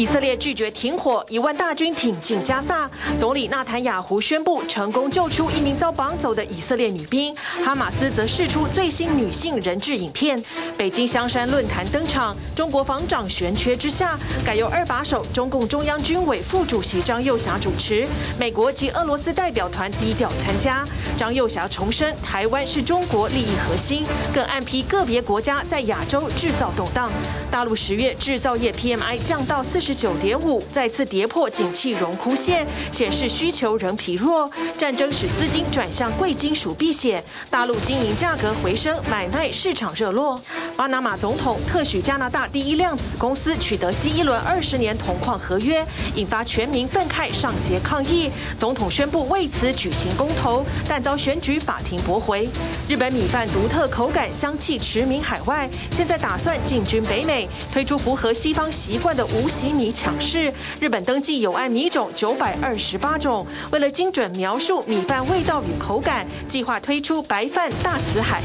以色列拒绝停火，一万大军挺进加萨。总理纳坦雅胡宣布成功救出一名遭绑走的以色列女兵。哈马斯则释出最新女性人质影片。北京香山论坛登场，中国防长悬缺之下，改由二把手中共中央军委副主席张又侠主持。美国及俄罗斯代表团低调参加。张幼霞重申台湾是中国利益核心，更暗批个别国家在亚洲制造动荡。大陆十月制造业 PMI 降到四十九点五，再次跌破景气荣枯线，显示需求仍疲弱。战争使资金转向贵金属避险，大陆经营价格回升，买卖市场热络。巴拿马总统特许加拿大第一量子公司取得新一轮二十年铜矿合约，引发全民愤慨上街抗议。总统宣布为此举行公投，但遭选举法庭驳回。日本米饭独特口感、香气驰名海外，现在打算进军北美，推出符合西方习惯的无洗米抢市。日本登记有碍米种九百二十八种，为了精准描述米饭味道与口感，计划推出白饭大辞海。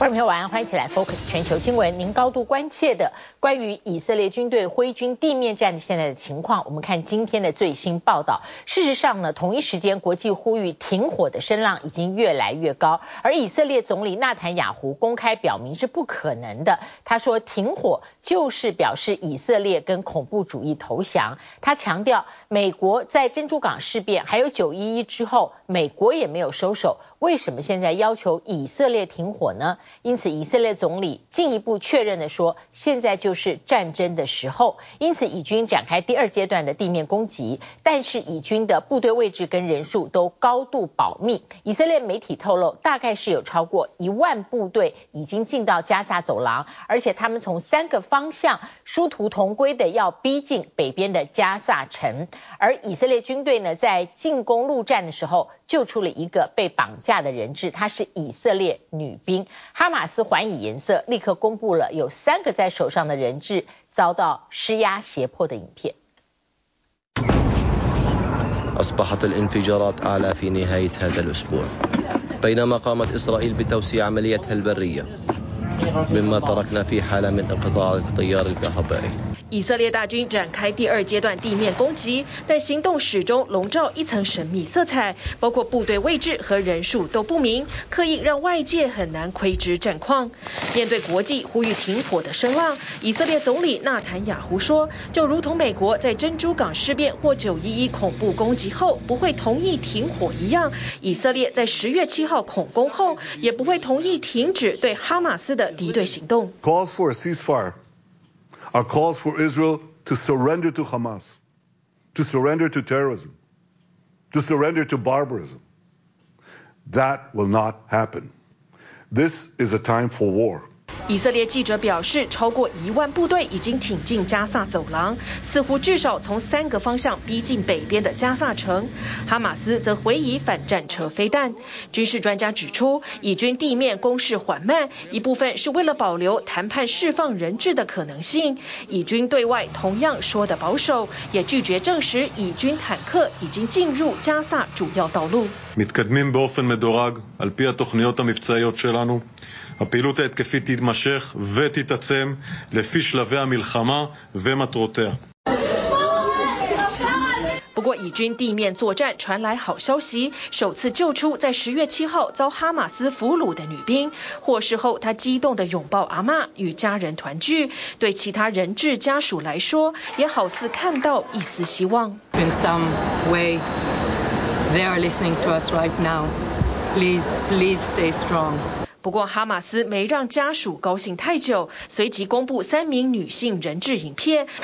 观众朋友晚安，欢迎一起来 Focus 全球新闻。您高度关切的关于以色列军队挥军地面战的现在的情况，我们看今天的最新报道。事实上呢，同一时间国际呼吁停火的声浪已经越来越高，而以色列总理纳坦雅胡公开表明是不可能的。他说停火就是表示以色列跟恐怖主义投降。他强调，美国在珍珠港事变还有九一一之后，美国也没有收手。为什么现在要求以色列停火呢？因此，以色列总理进一步确认的说，现在就是战争的时候。因此，以军展开第二阶段的地面攻击，但是以军的部队位置跟人数都高度保密。以色列媒体透露，大概是有超过一万部队已经进到加萨走廊，而且他们从三个方向殊途同归的要逼近北边的加萨城。而以色列军队呢，在进攻陆战的时候，救出了一个被绑架的人质，她是以色列女兵。哈马斯还以颜色，立刻公布了有三个在手上的人质遭到施压胁迫的影片。以色列大军展开第二阶段地面攻击，但行动始终笼罩一层神秘色彩，包括部队位置和人数都不明，刻意让外界很难窥知战况。面对国际呼吁停火的声浪，以色列总理纳坦雅胡说，就如同美国在珍珠港事变或九一一恐怖攻击后不会同意停火一样，以色列在十月七号恐攻后也不会同意停止对哈马斯的敌对行动。Calls for a ceasefire. Are calls for Israel to surrender to Hamas, to surrender to terrorism, to surrender to barbarism. That will not happen. This is a time for war. 以色列记者表示，超过一万部队已经挺进加萨走廊，似乎至少从三个方向逼近北边的加萨城。哈马斯则回以反战车飞弹。军事专家指出，以军地面攻势缓慢，一部分是为了保留谈判释放人质的可能性。以军对外同样说得保守，也拒绝证实以军坦克已经进入加萨主要道路。不过，以军地面作战传来好消息，首次救出在十月七号遭哈马斯俘虏的女兵。获释后，她激动地拥抱阿妈，与家人团聚。对其他人质家属来说，也好似看到一丝希望。In some way, they are listening to us right now. Please, please stay strong. 不过，哈马斯没让家属高兴太久，随即公布三名女性人质影片。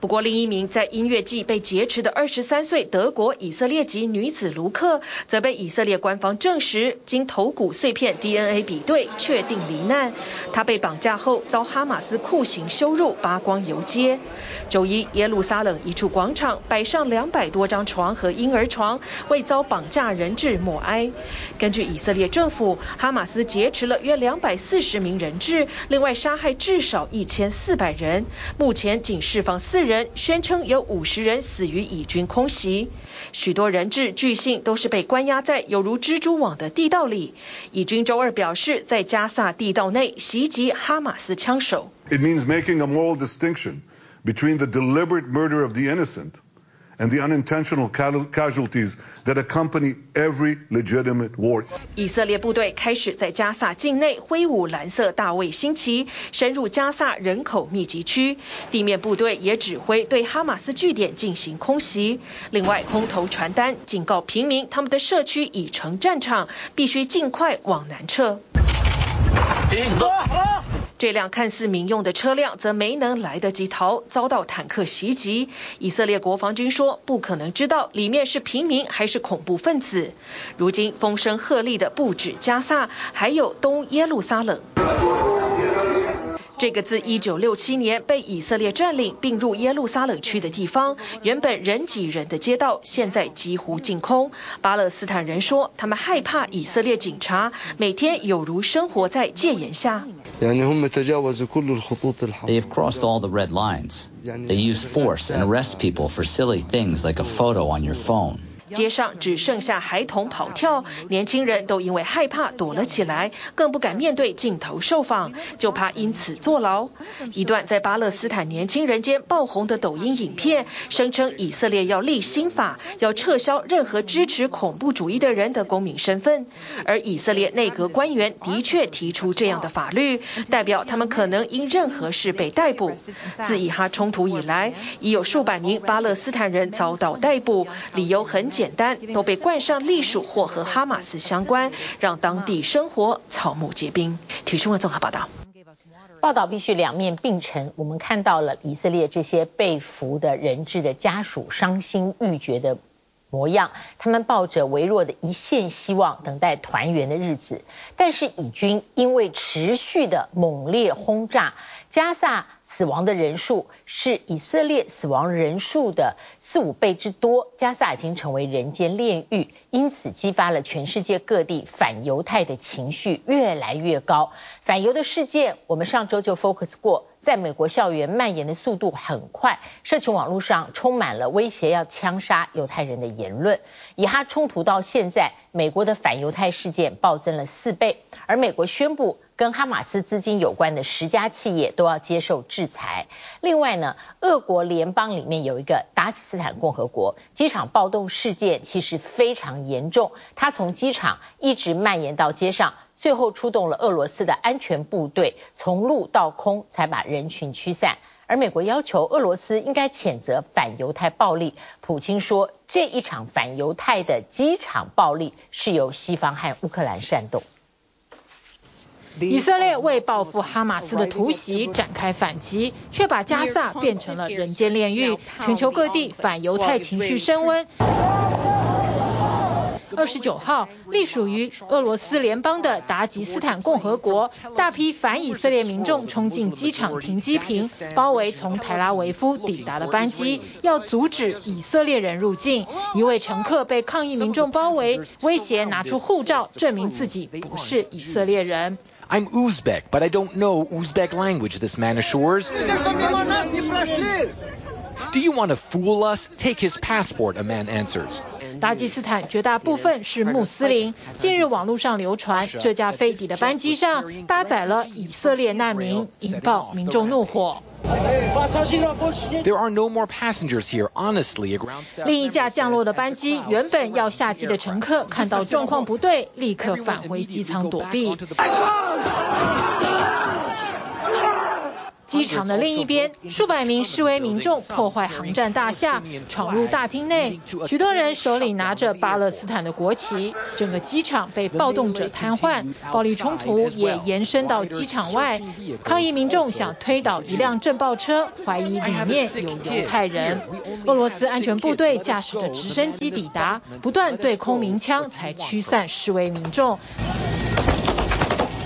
不过，另一名在音乐季被劫持的二十三岁德国以色列籍女子卢克，则被以色列官方证实，经头骨碎片 DNA 比对，确定罹难。她被绑架后遭哈马斯酷刑羞辱，扒光游街。周一，耶路撒冷一处广场摆上两百多张床和婴儿床，为遭绑架人质默哀。根据以色列政府，哈马斯劫持了约两百四十名人质，另外杀害至少一千四百人。目前仅释放四人。宣称有五十人死于以军空袭。许多人质据信都是被关押在有如蜘蛛网的地道里。以军周二表示，在加萨地道内袭击哈马斯枪手。It means making a moral distinction between the deliberate murder of the innocent and the unintentional casualties that accompany every legitimate war. 以色列部队开始在加萨境内挥舞蓝色大卫星旗，深入加萨人口密集区。地面部队也指挥对哈马斯据点进行空袭。另外，空投传单警告平民，他们的社区已成战场，必须尽快往南撤。这辆看似民用的车辆则没能来得及逃，遭到坦克袭击。以色列国防军说，不可能知道里面是平民还是恐怖分子。如今风声鹤唳的不止加萨，还有东耶路撒冷。这个自1967年被以色列占领并入耶路撒冷区的地方，原本人挤人的街道，现在几乎净空。巴勒斯坦人说，他们害怕以色列警察，每天有如生活在戒严下。They've crossed all the red lines. They use force and arrest people for silly things like a photo on your phone. 街上只剩下孩童跑跳，年轻人都因为害怕躲了起来，更不敢面对镜头受访，就怕因此坐牢。一段在巴勒斯坦年轻人间爆红的抖音影片，声称以色列要立新法，要撤销任何支持恐怖主义的人的公民身份。而以色列内阁官员的确提出这样的法律，代表他们可能因任何事被逮捕。自以哈冲突以来，已有数百名巴勒斯坦人遭到逮捕，理由很简单，都被冠上隶属或和哈马斯相关，让当地生活草木皆兵。体育新闻综合报道。报道必须两面并陈。我们看到了以色列这些被俘的人质的家属伤心欲绝的模样，他们抱着微弱的一线希望，等待团圆的日子。但是以军因为持续的猛烈轰炸，加萨死亡的人数是以色列死亡人数的四五倍之多，加萨已经成为人间炼狱，因此激发了全世界各地反犹太的情绪越来越高。反犹的事件，我们上周就 focus 过，在美国校园蔓延的速度很快，社群网络上充满了威胁要枪杀犹太人的言论。以哈冲突到现在，美国的反犹太事件暴增了四倍，而美国宣布，跟哈马斯资金有关的十家企业都要接受制裁。另外呢，俄国联邦里面有一个达吉斯坦共和国，机场暴动事件其实非常严重，它从机场一直蔓延到街上，最后出动了俄罗斯的安全部队，从陆到空才把人群驱散。而美国要求俄罗斯应该谴责反犹太暴力，普京说这一场反犹太的机场暴力是由西方和乌克兰煽动。以色列为报复哈马斯的突袭展开反击，却把加萨变成了人间炼狱。全球各地反犹太情绪升温。二十九号，隶属于俄罗斯联邦的达吉斯坦共和国，大批反以色列民众冲进机场停机坪，包围从特拉维夫抵达的班机，要阻止以色列人入境。一位乘客被抗议民众包围，威胁拿出护照证明自己不是以色列人。I'm Uzbek, but I don't know Uzbek language, this man assures. Do you want to fool us? Take his passport, a man answers. 达吉斯坦绝大部分是穆斯林。近日网络上流传，这架飞抵的班机上搭载了以色列难民，引爆民众怒火。There are no more passengers here. Honestly, a ground staff 另一架降落的班机，原本要下机的乘客看到 状况不对，立刻返回机舱躲避。机场的另一边，数百名示威民众破坏航站大厦，闯入大厅内，许多人手里拿着巴勒斯坦的国旗，整个机场被暴动者瘫痪，暴力冲突也延伸到机场外。抗议民众想推倒一辆震爆车，怀疑里面有犹太人。俄罗斯安全部队驾驶着直升机抵达，不断对空鸣枪才驱散示威民众。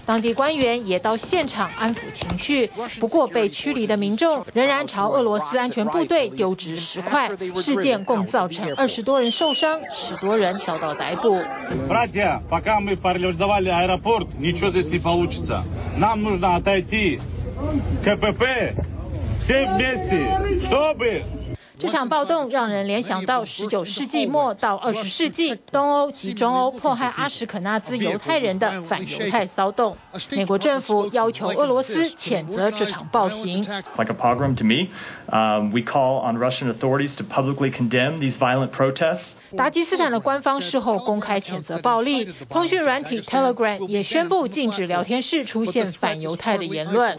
当地官员也到现场安抚情绪，不过被驱离的民众仍然朝俄罗斯安全部队丢掷石块。事件共造成二十多人受伤，十多人遭到逮捕。这场暴动让人联想到十九世纪末到二十世纪东欧及中欧迫害阿什肯纳兹犹太人的反犹太骚动。美国政府要求俄罗斯谴责这场暴行。Like a pogrom to me we call on russian authorities to publicly condemn these violent protests. 达基斯坦的官方事后公开谴责暴力通讯软体 telegram 也宣布禁止聊天室出现反犹太的言论。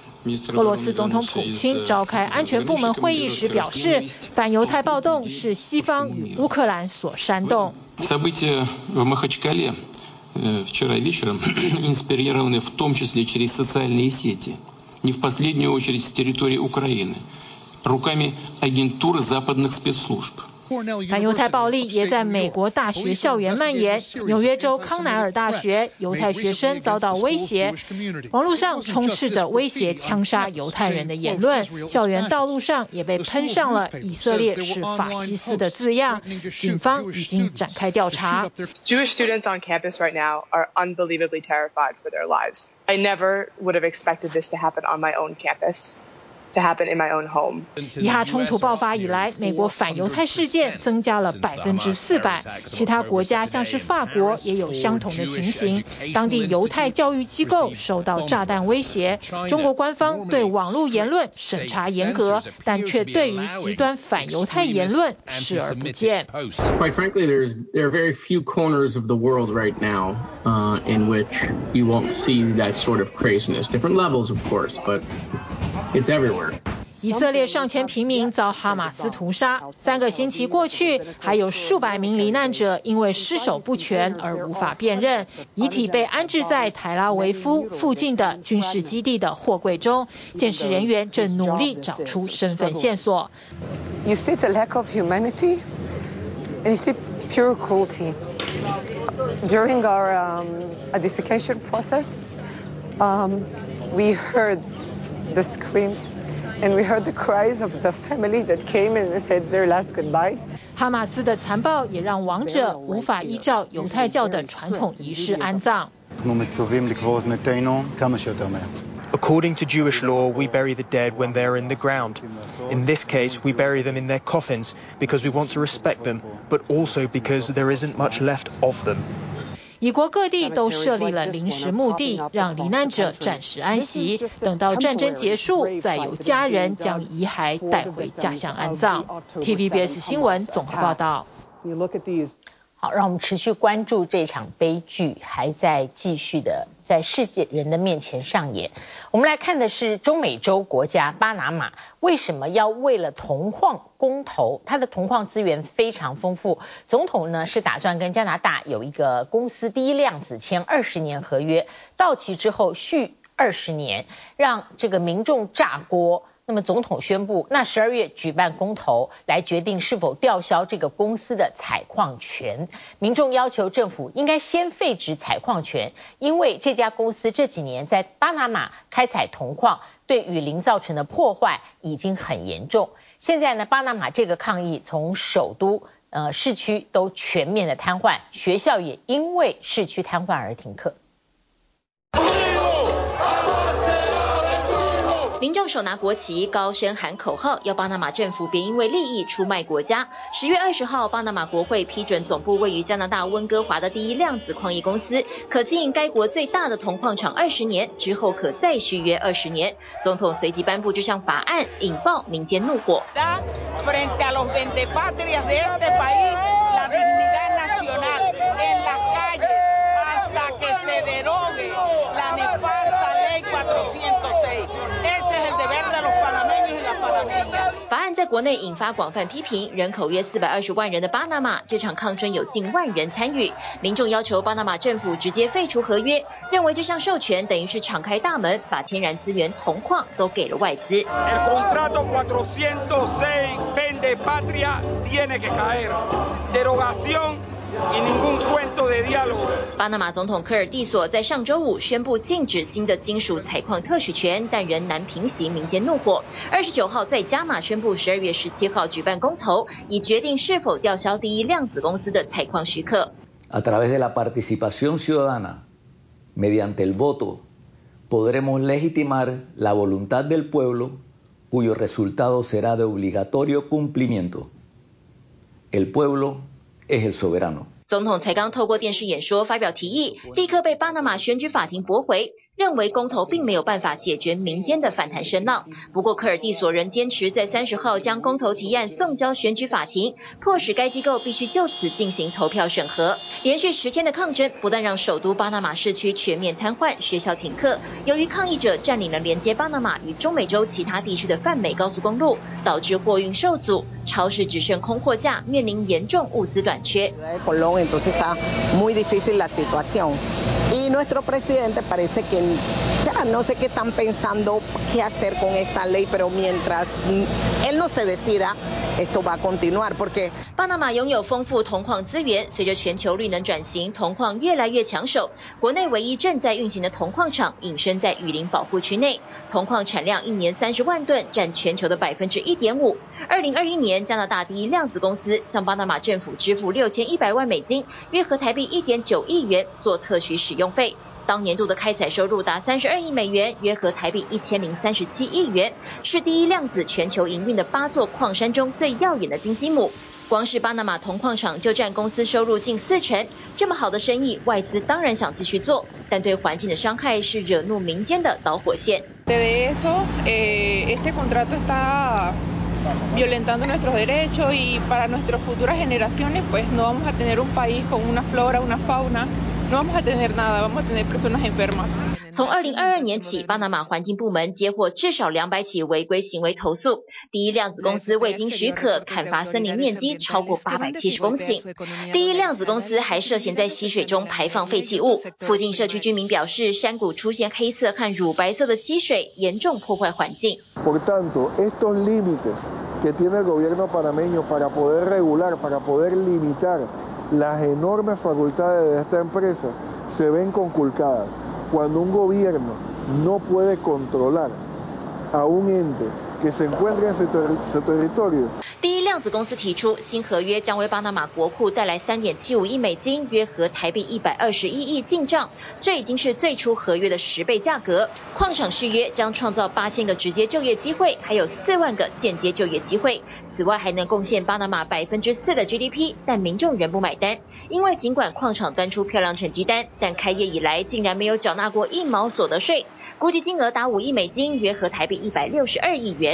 俄罗斯总统普京召开安全部门会议时表示，反犹太暴动是西方与乌克兰所煽动。反犹太暴力也在美国大学校园蔓延。纽约州康乃尔大学犹太学生遭到威胁，网络上充斥着威胁枪杀犹太人的言论，校园道路上也被喷上了“以色列是法西斯”的字样。警方已经展开调查。Jewish students on campus right now are unbelievably terrified for their lives. I never would have expected this to happen on my own campus. To happen in my own home. 以哈冲突爆发以来，美国反犹太事件增加了百分之四百。其他国家像是法国也有相同的情形，当地犹太教育机构受到炸弹威胁。中国官方对网络言论审查严格，但却对于极端反犹太言论视而不见。Quite frankly, there's there are very few corners of the world right now, uh, in which you won't see that sort of craziness. Different levels, of course, but it's everywhere. 以色列上千平民遭哈马斯屠杀，三个星期过去，还有数百名罹难者因为尸首不全而无法辨认，遗体被安置在特拉维夫附近的军事基地的货柜中，鉴识人员正努力找出身份线索。You see the lack of humanity, and you see pure cruelty. During our um, identification process, um, we heard. The screams, and we heard the cries of the family that came and said their last goodbye. 哈马斯的残暴也让亡者无法依照犹太教的传统仪式安葬。According to Jewish law, we bury the dead when they're in the ground. In this case, we bury them in their coffins because we want to respect them, but also because there isn't much left of them. 以国各地都设立了临时墓地，让罹难者暂时安息，等到战争结束，再由家人将遗骸带回家乡安葬。TVBS 新闻综合报道。好，让我们持续关注这场悲剧，还在继续的在世界人的面前上演。我们来看的是中美洲国家巴拿马为什么要为了铜矿公投？它的铜矿资源非常丰富，总统呢是打算跟加拿大有一个公司第一量子签二十年合约，到期之后续二十年，让这个民众炸锅。那么总统宣布，那十二月举办公投来决定是否吊销这个公司的采矿权。民众要求政府应该先废止采矿权，因为这家公司这几年在巴拿马开采铜矿，对雨林造成的破坏已经很严重。现在呢，巴拿马这个抗议从首都呃市区都全面的瘫痪，学校也因为市区瘫痪而停课。民众手拿国旗，高声喊口号，要巴拿马政府别因为利益出卖国家。十月二十号，巴拿马国会批准总部位于加拿大温哥华的第一量子矿业公司，可经营该国最大的铜矿场二十年，之后可再续约二十年。总统随即颁布这项法案，引爆民间怒火。法案在国内引发广泛批评，人口约四百二十万人的巴拿马，这场抗争有近万人参与。民众要求巴拿马政府直接废除合约，认为这项授权等于是敞开大门，把天然资源铜矿都给了外资。巴拿马总统科尔蒂索在上周五宣布禁止新的金属采矿特许权，但仍难平息民间怒火。二十九号在加码宣布，十二月十七号举办公投，以决定是否吊销第一量子公司的采矿许可。cuyo resultado será de obligatorio cumplimiento. El pueblo es el soberano. 总统才刚透过电视演说发表提议，立刻被巴拿马选举法庭驳回，认为公投并没有办法解决民间的反弹声浪。不过科尔蒂索仍坚持在三十号将公投提案送交选举法庭，迫使该机构必须就此进行投票审核。连续十天的抗争，不但让首都巴拿马市区全面瘫痪，学校停课。由于抗议者占领了连接巴拿马与中美洲其他地区的泛美高速公路，导致货运受阻，超市只剩空货架，面临严重物资短缺。Entonces está muy difícil la situación. Y nuestro presidente parece que ya no sé qué están pensando qué hacer con esta ley, pero mientras él no se decida, esto va a continuar porque 巴拿马拥有丰富铜矿资源，随着全球绿能转型，铜矿越来越抢手。国内唯一正在运行的铜矿厂隐身在雨林保护区内，铜矿产量一年三十万吨，占全球的百分之一点五。二零二一年，加拿大第一量子公司向巴拿马政府支付六千一百万美金，约合台币一点九亿元，做特许使用费。当年度的开采收入达三十二亿美元，约合台币一千零三十七亿元，是第一量子全球营运的八座矿山中最耀眼的金鸡母。光是巴拿马铜矿厂就占公司收入近四成，这么好的生意，外资当然想继续做，但对环境的伤害是惹怒民间的导火线。从二零二二年起，巴拿马环境部门接获至少两百起违规行为投诉。第一量子公司未经许可砍伐森林面积超过八百七十公顷。第一量子公司还涉嫌在溪水中排放废弃物。附近社区居民表示，山谷出现黑色和乳白色的溪水，严重破坏环境。las enormes facultades de esta empresa se ven conculcadas. Cuando un gobierno no puede controlar a un ente 第一量子公司提出，新合约将为巴拿马国库带来三点七五亿美金，约合台币一百二十一亿进账，这已经是最初合约的十倍价格。矿场续约将创造八千个直接就业机会，还有四万个间接就业机会。此外，还能贡献巴拿马百分之四的 GDP，但民众仍不买单，因为尽管矿场端出漂亮成绩单，但开业以来竟然没有缴纳过一毛所得税，估计金额达五亿美金，约合台币一百六十二亿元。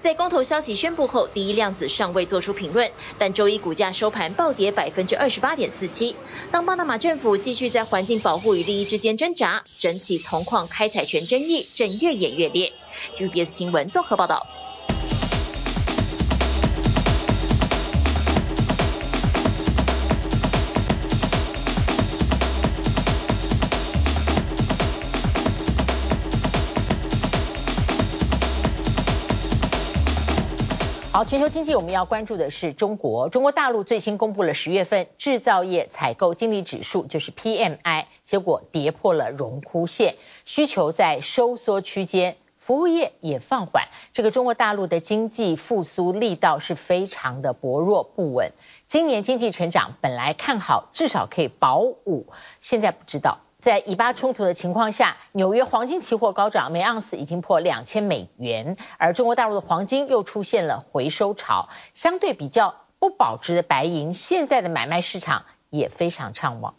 在公投消息宣布后，第一量子尚未做出评论，但周一股价收盘暴跌百分之二十八点四七。当巴拿马政府继续在环境保护与利益之间挣扎，整起铜矿开采权争议正越演越烈。TVBS 新闻综合报道。好，全球经济我们要关注的是中国。中国大陆最新公布了十月份制造业采购经理指数，就是 PMI，结果跌破了荣枯线，需求在收缩区间，服务业也放缓。这个中国大陆的经济复苏力道是非常的薄弱不稳。今年经济成长本来看好，至少可以保五，现在不知道。在以巴冲突的情况下，纽约黄金期货高涨，每盎司已经破两千美元，而中国大陆的黄金又出现了回收潮，相对比较不保值的白银，现在的买卖市场也非常畅旺。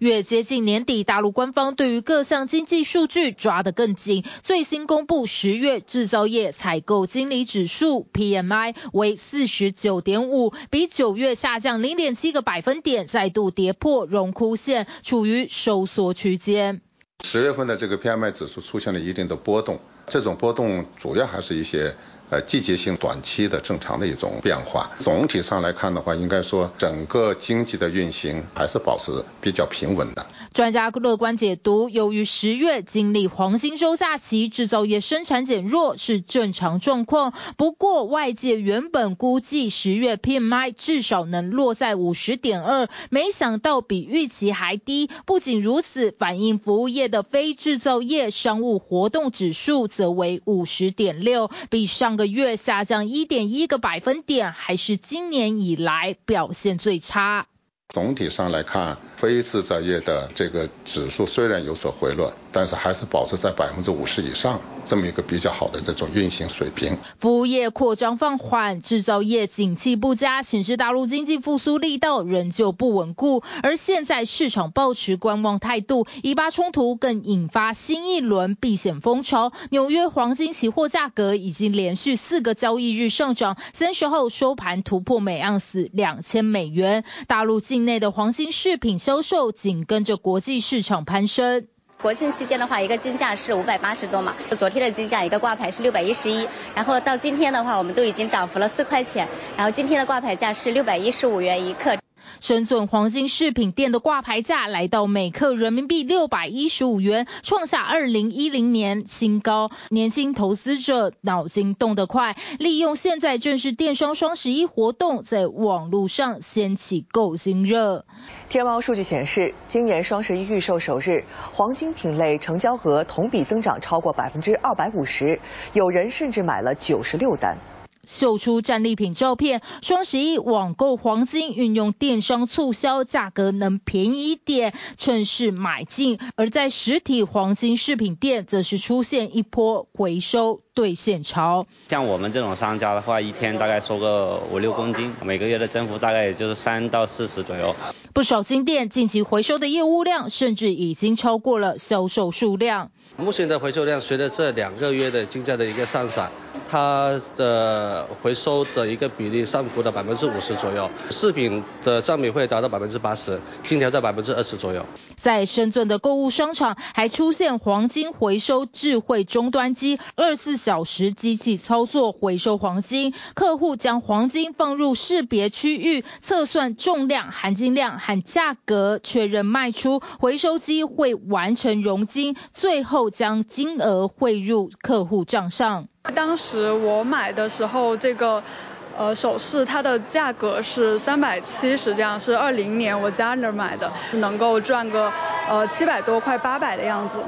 越接近年底，大陆官方对于各项经济数据抓得更紧。最新公布十月制造业采购经理指数 PMI 为四十九点五，比九月下降零点七个百分点，再度跌破荣枯线，处于收缩区间。十月份的这个 PMI 指数出现了一定的波动，这种波动主要还是一些。呃，季节性短期的正常的一种变化，总体上来看的话，应该说整个经济的运行还是保持比较平稳的。专家乐观解读，由于十月经历黄金周假期，制造业生产减弱是正常状况。不过，外界原本估计十月 PMI 至少能落在五十点二，没想到比预期还低。不仅如此，反映服务业的非制造业商务活动指数则为五十点六，比上个月下降一点一个百分点，还是今年以来表现最差。总体上来看，非制造业的这个指数虽然有所回落，但是还是保持在百分之五十以上这么一个比较好的这种运行水平。服务业扩张放缓，制造业景气不佳，显示大陆经济复苏力道仍旧不稳固。而现在市场抱持观望态度，以巴冲突更引发新一轮避险风潮。纽约黄金期货价格已经连续四个交易日上涨，三十号收盘突破每盎司两千美元。大陆境内的黄金饰品销售紧跟着国际市场攀升。国庆期间的话，一个金价是五百八十多嘛，昨天的金价一个挂牌是六百一十一，然后到今天的话，我们都已经涨幅了四块钱，然后今天的挂牌价是六百一十五元一克。深圳黄金饰品店的挂牌价来到每克人民币六百一十五元，创下二零一零年新高。年轻投资者脑筋动得快，利用现在正是电商双十一活动，在网络上掀起购金热。天猫数据显示，今年双十一预售首日，黄金品类成交额同比增长超过百分之二百五十，有人甚至买了九十六单。秀出战利品照片，双十一网购黄金运用电商促销，价格能便宜一点，趁势买进；而在实体黄金饰品店，则是出现一波回收兑现潮。像我们这种商家的话，一天大概收个五六公斤，每个月的增幅大概也就是三到四十左右。不少金店近期回收的业务量，甚至已经超过了销售数量。目前的回收量，随着这两个月的金价的一个上涨，它的回收的一个比例上浮了百分之五十左右，饰品的占比会达到百分之八十，金条在百分之二十左右。在深圳的购物商场，还出现黄金回收智慧终端机，二十四小时机器操作回收黄金，客户将黄金放入识别区域，测算重量、含金量和价格，确认卖出，回收机会完成融金，最后将金额汇入客户账上。当时我买的时候，这个呃首饰它的价格是三百七十，这样是二零年我家那儿买的，能够赚个呃七百多块八百的样子。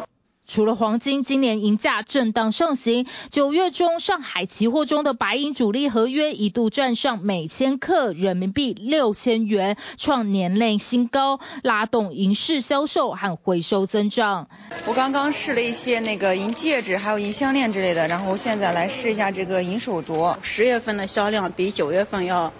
除了黄金今年银价震荡上行，九月中上海期货中的白银主力合约一度站上每千克人民币六千元，创年内新高，拉动银饰销售和回收增长。我刚刚试了一些那个银戒指，还有银项链之类的，然后现在来试一下这个银手镯。十月份的销量比九月份要，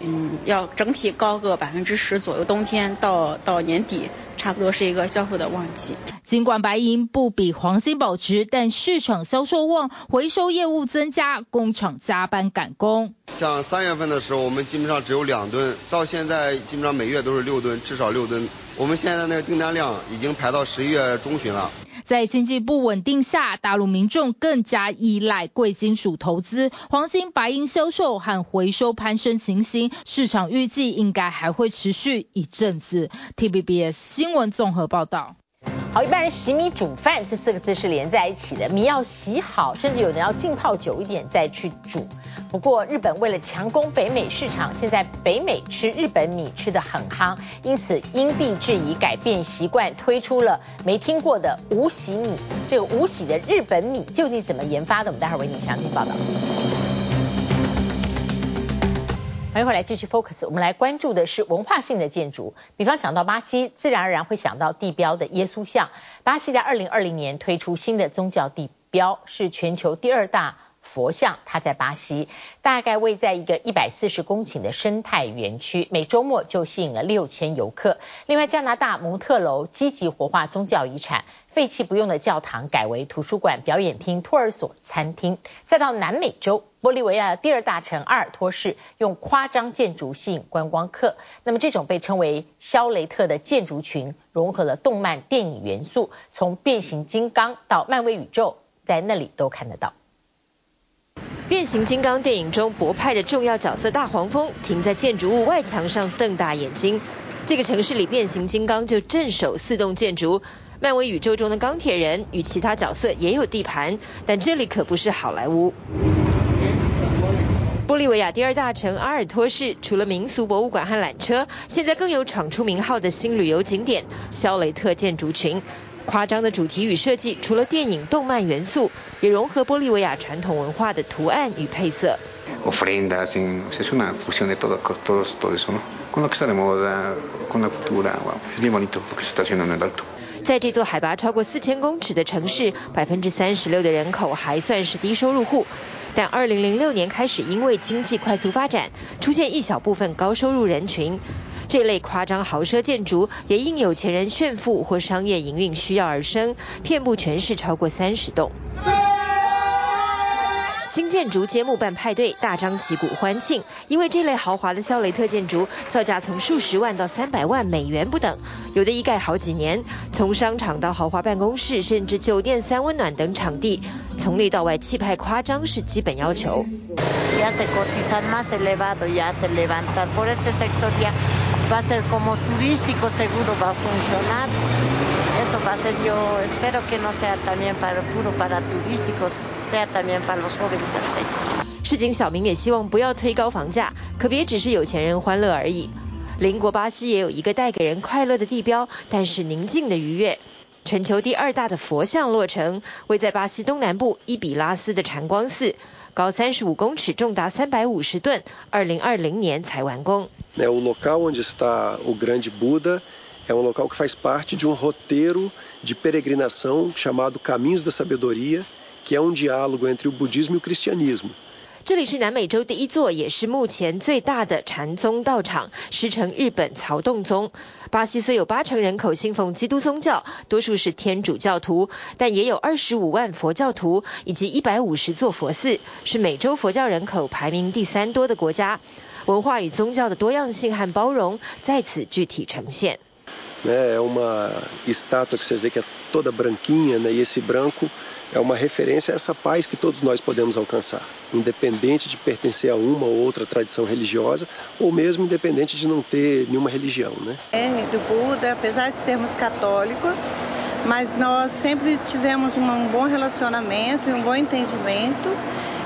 嗯，要整体高个百分之十左右。冬天到到年底。差不多是一个销售的旺季。尽管白银不比黄金保值，但市场销售旺，回收业务增加，工厂加班赶工。像三月份的时候，我们基本上只有两吨，到现在基本上每月都是六吨，至少六吨。我们现在那个订单量已经排到十一月中旬了。在经济不稳定下，大陆民众更加依赖贵金属投资，黄金、白银销售和回收攀升情形，市场预计应该还会持续一阵子。T B B S 新闻综合报道。好，一般人洗米煮饭这四个字是连在一起的，米要洗好，甚至有人要浸泡久一点再去煮。不过，日本为了强攻北美市场，现在北美吃日本米吃得很夯，因此因地制宜改变习惯，推出了没听过的无洗米。这个无洗的日本米究竟怎么研发的？我们待会儿为您详细报道。欢迎回来继续 Focus，我们来关注的是文化性的建筑。比方讲到巴西，自然而然会想到地标的耶稣像。巴西在二零二零年推出新的宗教地标，是全球第二大。佛像，它在巴西，大概位在一个一百四十公顷的生态园区，每周末就吸引了六千游客。另外，加拿大蒙特娄积极活化宗教遗产，废弃不用的教堂改为图书馆、表演厅、托儿所、餐厅。再到南美洲，玻利维亚第二大城阿尔托市，用夸张建筑吸引观光客。那么，这种被称为肖雷特的建筑群，融合了动漫电影元素，从变形金刚到漫威宇宙，在那里都看得到。变形金刚电影中博派的重要角色大黄蜂停在建筑物外墙上瞪大眼睛。这个城市里变形金刚就镇守四栋建筑。漫威宇宙中的钢铁人与其他角色也有地盘，但这里可不是好莱坞。玻利维亚第二大城阿尔托市除了民俗博物馆和缆车，现在更有闯出名号的新旅游景点——肖雷特建筑群。夸张的主题与设计，除了电影动漫元素，也融合玻利维亚传统文化的图案与配色。在这座海拔超过四千公尺的城市，百分之三十六的人口还算是低收入户。但二零零六年开始，因为经济快速发展，出现一小部分高收入人群。这类夸张豪奢建筑也因有钱人炫富或商业营运需要而生，遍布全市超过三十栋。新建筑揭幕办派对，大张旗鼓欢庆，因为这类豪华的肖雷特建筑造价从数十万到三百万美元不等，有的一盖好几年。从商场到豪华办公室，甚至酒店三温暖等场地，从内到外气派夸张是基本要求。市井小民也希望不要推高房价，可别只是有钱人欢乐而已。邻国巴西也有一个带给人快乐的地标，但是宁静的愉悦。全球第二大的佛像落成，位在巴西东南部伊比拉斯的禅光寺，高三十五公尺，重达三百五十吨，二零二零年才完工。这里是南美洲第一座，也是目前最大的禅宗道场，师承日本曹洞宗。巴西虽有八成人口信奉基督宗教，多数是天主教徒，但也有二十五万佛教徒以及一百五十座佛寺，是美洲佛教人口排名第三多的国家。文化与宗教的多样性和包容在此具体呈现。Né? É uma estátua que você vê que é toda branquinha, né? e esse branco é uma referência a essa paz que todos nós podemos alcançar, independente de pertencer a uma ou outra tradição religiosa, ou mesmo independente de não ter nenhuma religião. Né? É, do Buda, apesar de sermos católicos, mas nós sempre tivemos um bom relacionamento e um bom entendimento,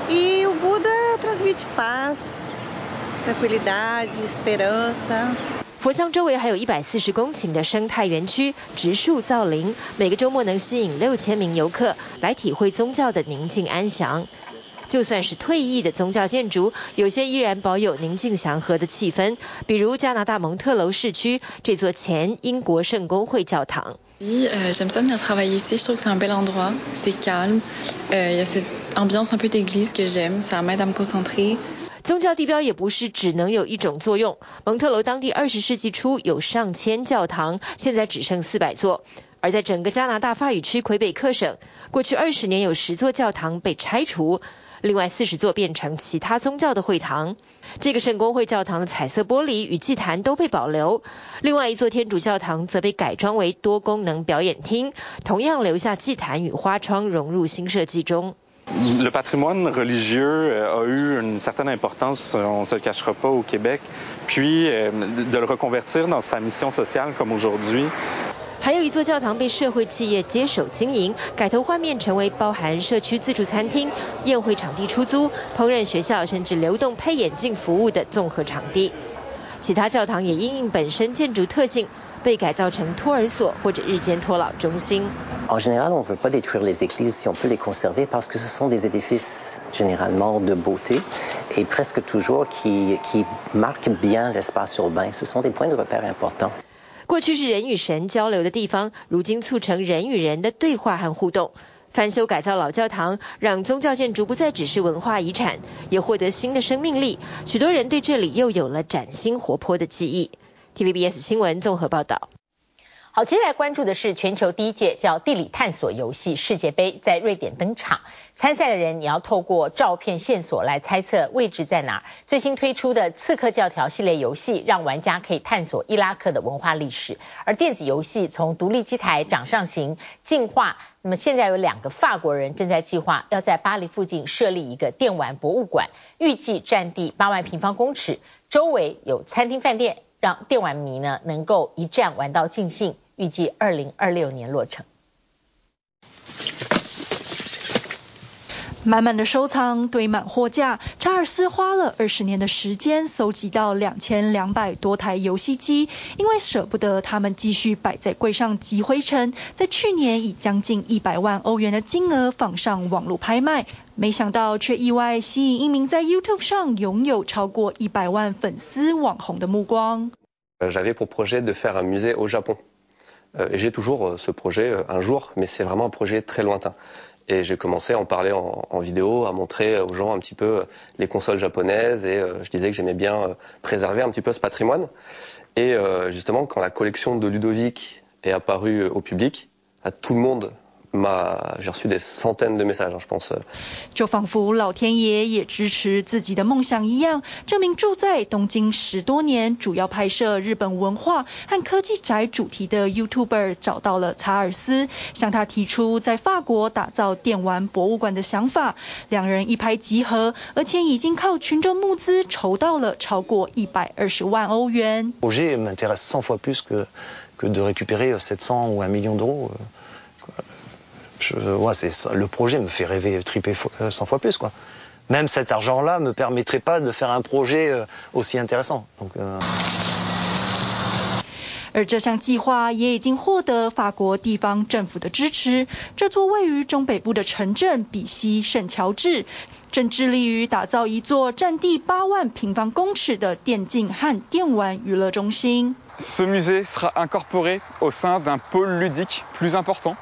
e o Buda transmite paz, tranquilidade, esperança, 佛像周围还有一百四十公顷的生态园区，植树造林，每个周末能吸引六千名游客来体会宗教的宁静安详。就算是退役的宗教建筑，有些依然保有宁静祥和的气氛，比如加拿大蒙特楼市区这座前英国圣公会教堂。宗教地标也不是只能有一种作用。蒙特娄当地二十世纪初有上千教堂，现在只剩四百座。而在整个加拿大法语区魁北克省，过去二十年有十座教堂被拆除，另外四十座变成其他宗教的会堂。这个圣公会教堂的彩色玻璃与祭坛都被保留，另外一座天主教堂则被改装为多功能表演厅，同样留下祭坛与花窗融入新设计中。还有一座教堂被社会企业接手经营，改头换面成为包含社区自助餐厅、宴会场地出租、烹饪学校，甚至流动配眼镜服务的综合场地。其他教堂也因应本身建筑特性，被改造成托儿所或者日间托老中心。过去是人与神交流的地方，如今促成人与人的对话和互动。翻修改造老教堂，让宗教建筑不再只是文化遗产，也获得新的生命力。许多人对这里又有了崭新活泼的记忆。TVBS 新闻综合报道。好，接下来关注的是全球第一届叫地理探索游戏世界杯在瑞典登场。参赛的人你要透过照片线索来猜测位置在哪儿。最新推出的刺客教条系列游戏让玩家可以探索伊拉克的文化历史。而电子游戏从独立机台掌上型进化，那么现在有两个法国人正在计划要在巴黎附近设立一个电玩博物馆，预计占地八万平方公尺，周围有餐厅饭店，让电玩迷呢能够一站玩到尽兴。预计二零二六年落成。满满的收藏堆满货架，查尔斯花了二十年的时间搜集到两千两百多台游戏机，因为舍不得它们继续摆在柜上积灰尘，在去年以将近一百万欧元的金额放上网络拍卖，没想到却意外吸引一名在 YouTube 上拥有超过一百万粉丝网红的目光。J'avais pour projet de faire un musée au Japon. J'ai toujours ce projet un jour, mais c'est vraiment un projet très lointain. Et j'ai commencé à en parler en, vidéo, à montrer aux gens un petit peu les consoles japonaises et euh, je disais que j'aimais bien euh, préserver un petit peu ce patrimoine. Et euh, justement, quand la collection de Ludovic est apparue au public, à tout le monde j'ai reçu des centaines de messages, je pense. 就仿佛老天爷也支持自己的梦想一样，这名住在东京十多年、主要拍摄日本文化和科技宅主题的 YouTuber 找到了查尔斯，向他提出在法国打造电玩博物馆的想法。两人一拍即合，而且已经靠群众募资筹到了超过一百二十万欧元。projet m'intéresse cent fois plus que que de récupérer sept cents ou un million d'euros. Je, ouais, c'est, le projet me fait rêver, triper 100 fois plus, quoi. Même cet argent-là me permettrait pas de faire un projet aussi intéressant. Donc, euh... 而这项计划也已经获得法国地方政府的支持。这座位于中北部的城镇比西圣乔治，正致力于打造一座占地八万平方公尺的电竞和电玩娱乐中心。Ce musée sera incorporé au sein d'un pôle ludique plus important,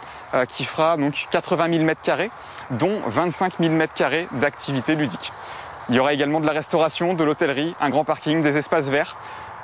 qui fera donc 80 000 mètres carrés, dont 25 000 mètres carrés d'activités ludiques. Il y aura également de la restauration, de l'hôtellerie, un grand parking, des espaces verts.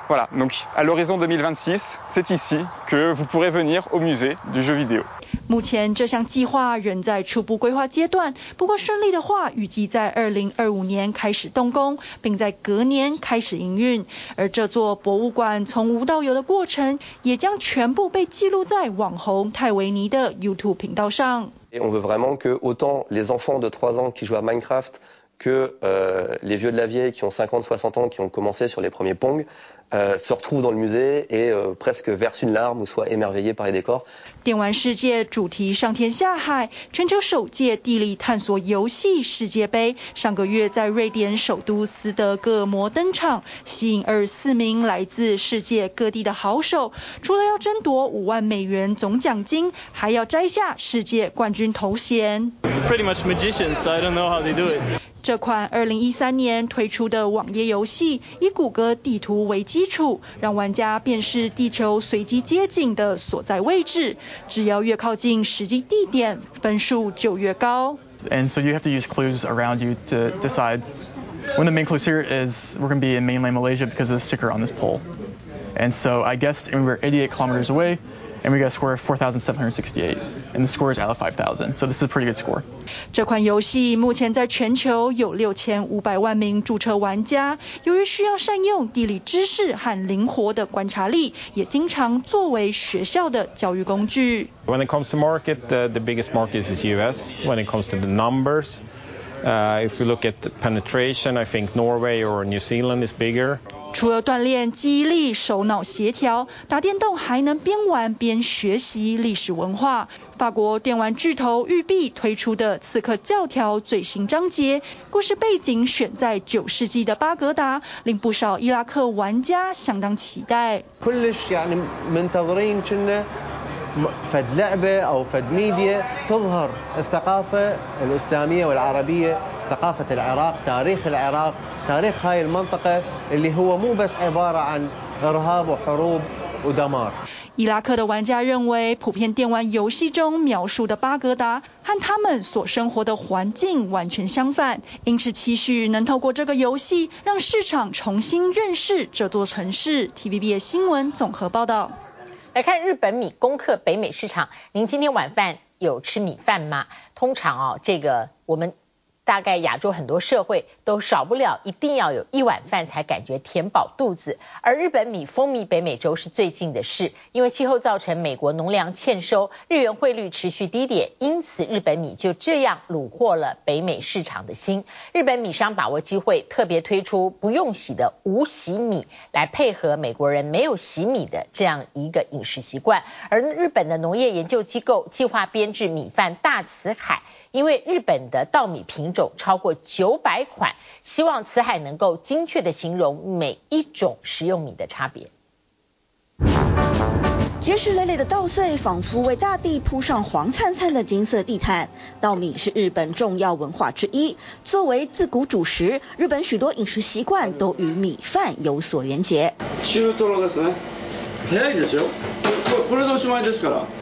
Voilà, donc à l'horizon 2026, c'est ici que vous pourrez venir au musée du jeu vidéo. 目前这项计划仍在初步规划阶段，不过顺利的话，预计在2025年开始动工，并在隔年开始营运。而这座博物馆从无到有的过程，也将全部被记录在网红泰维尼的 YouTube 频道上。Et on veut vraiment que autant les enfants de 3 ans qui jouent à Minecraft que euh, les vieux de la vieille qui ont 50, 60 ans, qui ont commencé sur les premiers Pong, euh, se retrouvent dans le musée et euh, presque versent une larme ou soient émerveillés par les décors. 电玩世界主题上天下海，全球首届地理探索游戏世界杯上个月在瑞典首都斯德哥尔摩登场，吸引二十四名来自世界各地的好手，除了要争夺五万美元总奖金，还要摘下世界冠军头衔。Pretty much magicians, so I don't know how they do it. 这款二零一三年推出的网页游戏，以谷歌地图为基础，让玩家辨识地球随机街景的所在位置。只要越靠近实际地点，分数就越高。And so you have to use clues around you to decide. One of the main clues here is we're going to be in mainland Malaysia because of the sticker on this pole. And so I guessed and we were 88 kilometers away. And we got a score of 4,768, and the score is out of 5,000, so this is a pretty good score. 这款游戏目前在全球有六千五百万名注册玩家。由于需要善用地理知识和灵活的观察力，也经常作为学校的教育工具。When it comes to market, the, the biggest market is US. When it comes to the numbers, uh, if we look at penetration, I think Norway or New Zealand is bigger. 除了锻炼记忆力、手脑协调，打电动还能边玩边学习历史文化。法国电玩巨头育碧推出的《刺客教条》最新章节，故事背景选在九世纪的巴格达，令不少伊拉克玩家相当期待。伊拉克的玩家认为，普遍电玩游戏中描述的巴格达和他们所生活的环境完全相反，因此期许能透过这个游戏让市场重新认识这座城市。TVB 新闻综合报道。来看日本米攻克北美市场，您今天晚饭有吃米饭吗？通常哦，这个我们。大概亚洲很多社会都少不了，一定要有一碗饭才感觉填饱肚子。而日本米风靡北美洲是最近的事，因为气候造成美国农粮欠收，日元汇率持续低点，因此日本米就这样虏获了北美市场的心。日本米商把握机会，特别推出不用洗的无洗米，来配合美国人没有洗米的这样一个饮食习惯。而日本的农业研究机构计划编制米饭大辞海。因为日本的稻米品种超过九百款，希望辞海能够精确地形容每一种食用米的差别。结实累累的稻穗，仿佛为大地铺上黄灿灿的金色地毯。稻米是日本重要文化之一，作为自古主食，日本许多饮食习惯都与米饭有所连结。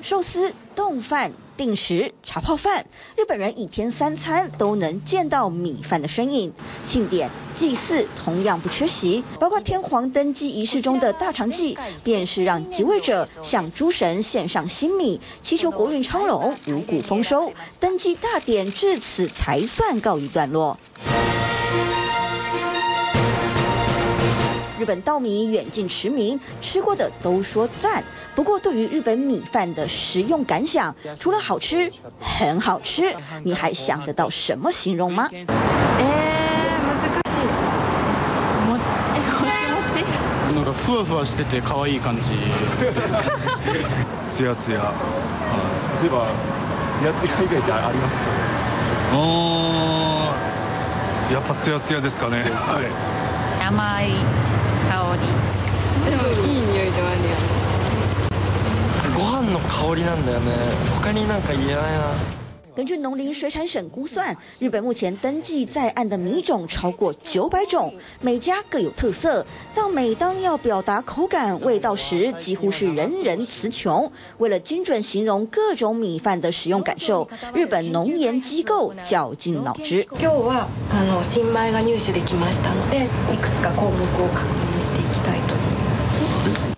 寿司、丼饭、定时、茶泡饭，日本人一天三餐都能见到米饭的身影。庆典、祭祀同样不缺席，包括天皇登基仪式中的大尝祭，便是让即位者向诸神献上新米，祈求国运昌隆、五谷丰收。登基大典至此才算告一段落。日本稻米远近驰名，吃过的都说赞。不过，对于日本米饭的食用感想，除了好吃，很好吃，你还想得到什么形容吗？哎，难しい。もちもちもち。なんかふわふわしてて可爱い感じ。ツヤツヤ。例えばツヤツヤ以外でありますか？哦，やっぱツヤツヤですかね。甘い。 でもいい匂いではあるよご饭の香りなんだよね他になんか言えないな根据农林水产省估算，日本目前登记在案的米种超过九百种，每家各有特色。但每当要表达口感、味道时，几乎是人人词穷。为了精准形容各种米饭的使用感受，日本农研机构绞尽脑汁。今日はあの新米が入手できましたので、いくつか项目を确认 していきたいと。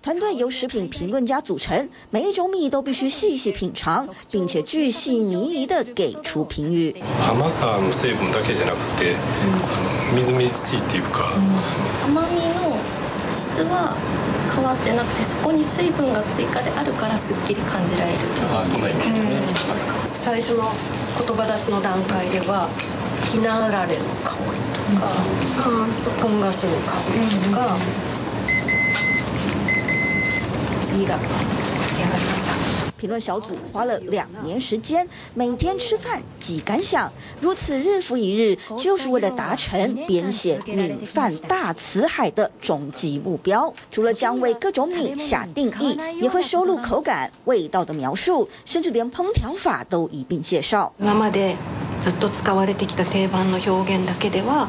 团队由食品评论家组成，每一种米都必须细细品尝，并且巨细靡遗地给出评语。甘さの成分だけじゃなくて、みずみずしいっていうか。甘みの质は変わってなくて、そこに水分が追加であるからすっきり感じられる。あ、そんなイメージしますか。最初の言叶出しの段阶では、ひなあられの香りとか、ポンガスの香りとか。评论小组花了两年时间，每天吃饭记感想，如此日复一日，就是为了达成编写米饭大辞海的终极目标。除了将为各种米下定义，也会收录口感、味道的描述，甚至连烹调法都一并介绍。今までずっと使われてきた定番の表现だけでは，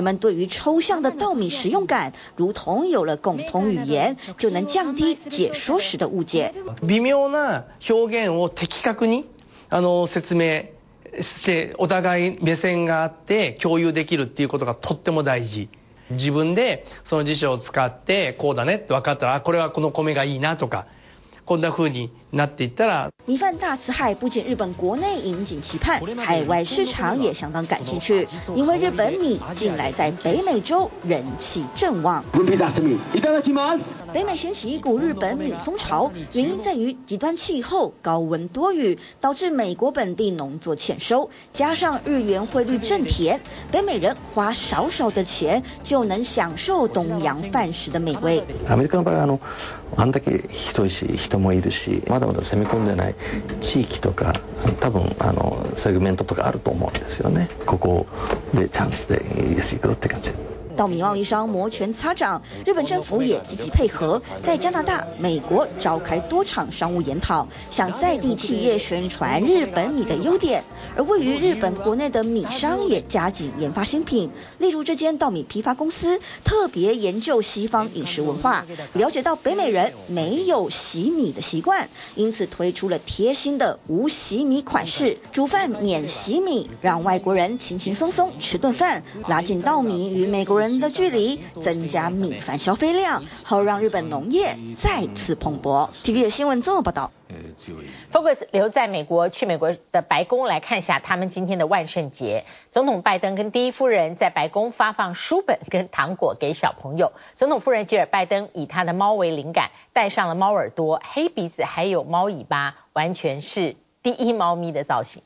们对于抽象的稻米食用感，如同有了共同语言，就能降低解说时的误解。微妙な表现を的确にあの说明。してお互い目线があって共有できるっていうことがとっても大事。自分でその辞书を使ってこうだねって分かったら、これはこの米がいいなとか。こんな风になっていったら，米饭大辞海不仅日本国内引颈期盼，海外市场也相当感兴趣，因为日本米近来在北美洲人气正旺。北美掀起一股日本米风潮，原因在于极端气候、高温多雨，导致美国本地农作欠收，加上日元汇率正甜，北美人花少少的钱就能享受东洋饭食的美味。 だまだ攻め込んでない地域とか多分あのセグメントとかあると思うんですよね。ここでチャンスでよし行くって感じ。稻米贸易商摩拳擦掌，日本政府也积极配合，在加拿大、美国召开多场商务研讨，向在地企业宣传日本米的优点。而位于日本国内的米商也加紧研发新品，例如这间稻米批发公司特别研究西方饮食文化，了解到北美人没有洗米的习惯，因此推出了贴心的无洗米款式，煮饭免洗米，让外国人轻轻松松吃顿饭，拉近稻米与美国人的距离，增加米饭消费量，好让日本农业再次蓬勃。TV 的新闻这么报道。Focus 留在美国，去美国的白宫来看一下他们今天的万圣节。总统拜登跟第一夫人在白宫发放书本跟糖果给小朋友。总统夫人吉尔拜登以他的猫为灵感，戴上了猫耳朵、黑鼻子还有猫尾巴，完全是第一猫咪的造型。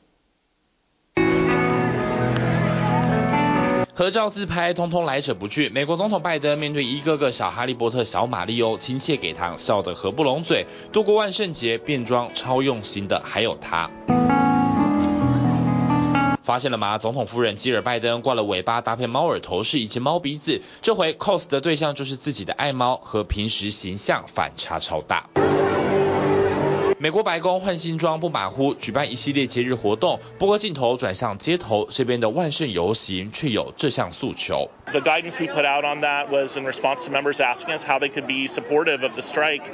合照自拍，通通来者不拒。美国总统拜登面对一个个小哈利波特、小马里欧，亲切给糖，笑得合不拢嘴。度过万圣节，变装超用心的还有他。发现了吗？总统夫人吉尔拜登挂了尾巴，搭配猫耳头饰以及猫鼻子。这回 cos 的对象就是自己的爱猫，和平时形象反差超大。美国白宫换新装不马虎，举办一系列节日活动。不过镜头转向街头，这边的万圣游行却有这项诉求。The guidance we put out on that was in response to members asking us how they could be supportive of the strike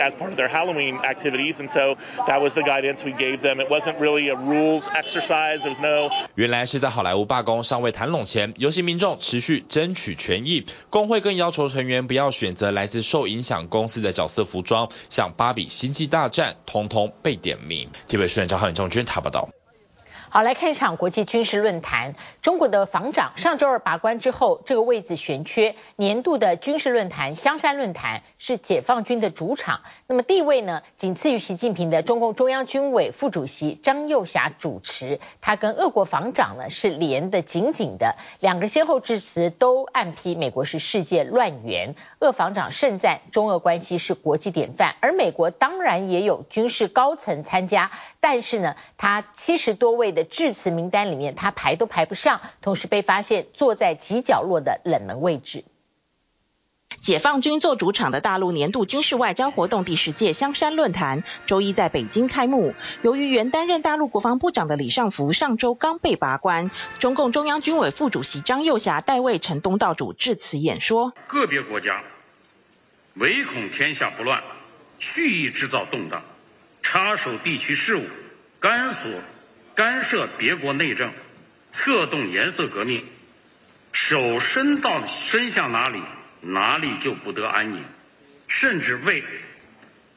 as part of their Halloween activities, and so that was the guidance we gave them. It wasn't really a rules exercise. There was no. 原来是在好莱坞罢工尚未谈拢前，游行民众持续争取权益。工会更要求成员不要选择来自受影响公司的角色服装，像芭比、星际大战。通通被点名。台北市长韩中君他报道。好，来看一场国际军事论坛。中国的防长上周二拔关之后，这个位置悬缺。年度的军事论坛香山论坛是解放军的主场，那么地位呢，仅次于习近平的中共中央军委副主席张又侠主持。他跟俄国防长呢是连得紧紧的，两个先后致辞都暗批美国是世界乱源。俄防长盛赞中俄关系是国际典范，而美国当然也有军事高层参加，但是呢，他七十多位的。致辞名单里面，他排都排不上，同时被发现坐在极角落的冷门位置。解放军做主场的大陆年度军事外交活动第十届香山论坛，周一在北京开幕。由于原担任大陆国防部长的李尚福上周刚被拔官，中共中央军委副主席张又侠代为陈东道主致辞演说。个别国家唯恐天下不乱，蓄意制造动荡，插手地区事务，干涉。干涉别国内政，策动颜色革命，手伸到伸向哪里，哪里就不得安宁，甚至为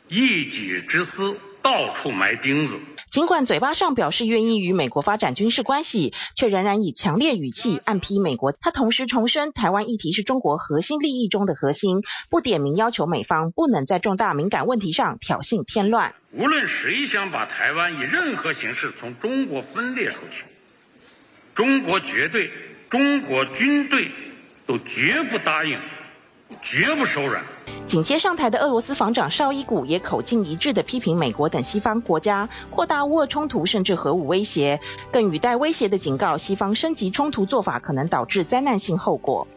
一己之私到处埋钉子。尽管嘴巴上表示愿意与美国发展军事关系，却仍然以强烈语气暗批美国。他同时重申，台湾议题是中国核心利益中的核心，不点名要求美方不能在重大敏感问题上挑衅添乱。无论谁想把台湾以任何形式从中国分裂出去，中国绝对、中国军队都绝不答应，绝不手软。紧接上台的俄罗斯防长绍伊古也口径一致地批评美国等西方国家扩大乌俄冲突，甚至核武威胁，更语带威胁地警告西方升级冲突做法可能导致灾难性后果。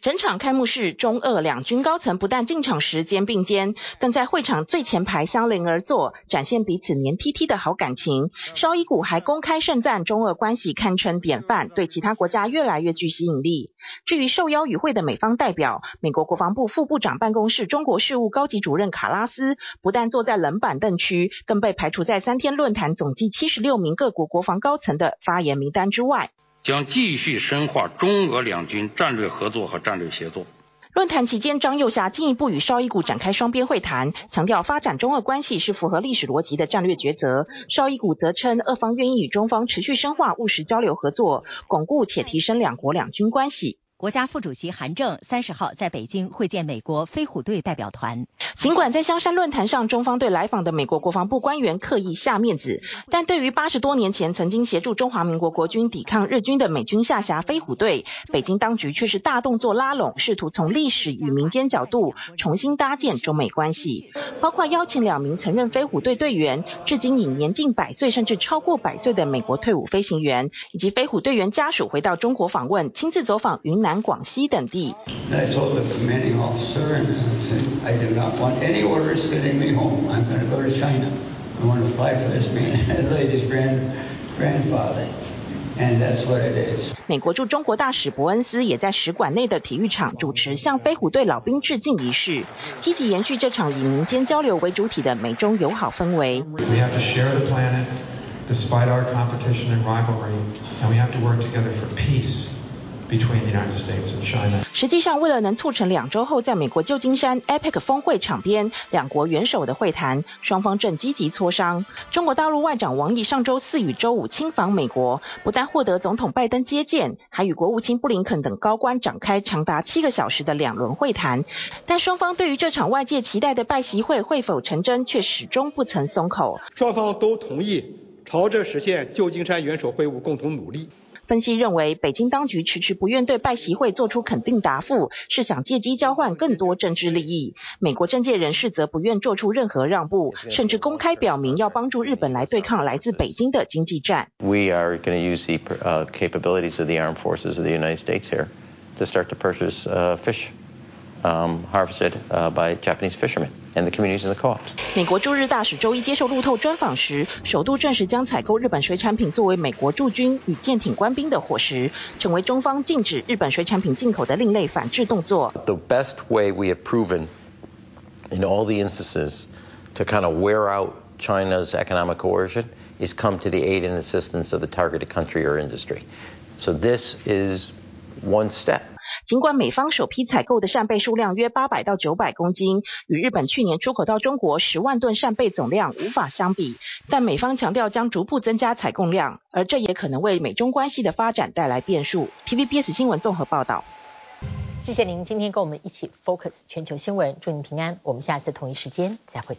整场开幕式，中俄两军高层不但进场时肩并肩，更在会场最前排相邻而坐，展现彼此黏 T T 的好感情。绍伊古还公开盛赞中俄关系堪称典范，对其他国家越来越具吸引力。至于受邀与会的美方代表，美国国防部副部长办公室中国事务高级主任卡拉斯，不但坐在冷板凳区，更被排除在三天论坛总计七十六名各国国防高层的发言名单之外。将继续深化中俄两军战略合作和战略协作。论坛期间，张又侠进一步与绍伊古展开双边会谈，强调发展中俄关系是符合历史逻辑的战略抉择。绍伊古则称，俄方愿意与中方持续深化务实交流合作，巩固且提升两国两军关系。国家副主席韩正三十号在北京会见美国飞虎队代表团。尽管在香山论坛上，中方对来访的美国国防部官员刻意下面子，但对于八十多年前曾经协助中华民国国军抵抗日军的美军下辖飞虎队，北京当局却是大动作拉拢，试图从历史与民间角度重新搭建中美关系，包括邀请两名曾任飞虎队队员，至今已年近百岁甚至超过百岁的美国退伍飞行员，以及飞虎队员家属回到中国访问，亲自走访云南。南广西等地。美国驻中国大使伯恩斯也在使馆内的体育场主持向飞虎队老兵致敬仪式，积极延续这场以民间交流为主体的美中友好氛围。实际上，为了能促成两周后在美国旧金山 APEC 峰会场边两国元首的会谈，双方正积极磋商。中国大陆外长王毅上周四与周五亲访美国，不但获得总统拜登接见，还与国务卿布林肯等高官展开长达七个小时的两轮会谈。但双方对于这场外界期待的拜习会会否成真，却始终不曾松口。双方都同意朝着实现旧金山元首会晤共同努力。分析认为，北京当局迟迟不愿对拜习会做出肯定答复，是想借机交换更多政治利益。美国政界人士则不愿做出任何让步，甚至公开表明要帮助日本来对抗来自北京的经济战。We are going to use the capabilities of the armed forces of the United States here to start to purchase fish harvested by Japanese fishermen. 美国驻日大使周一接受路透专访时，首度证实将采购日本水产品作为美国驻军与舰艇官兵的伙食，成为中方禁止日本水产品进口的另类反制动作。The best way we have proven in all the instances to kind of wear out China's economic coercion is come to the aid and assistance of the targeted country or industry. So this is one step. 尽管美方首批采购的扇贝数量约八百到九百公斤，与日本去年出口到中国十万吨扇贝总量无法相比，但美方强调将逐步增加采购量，而这也可能为美中关系的发展带来变数。TVBS 新闻综合报道。谢谢您今天跟我们一起 Focus 全球新闻，祝您平安，我们下次同一时间再会。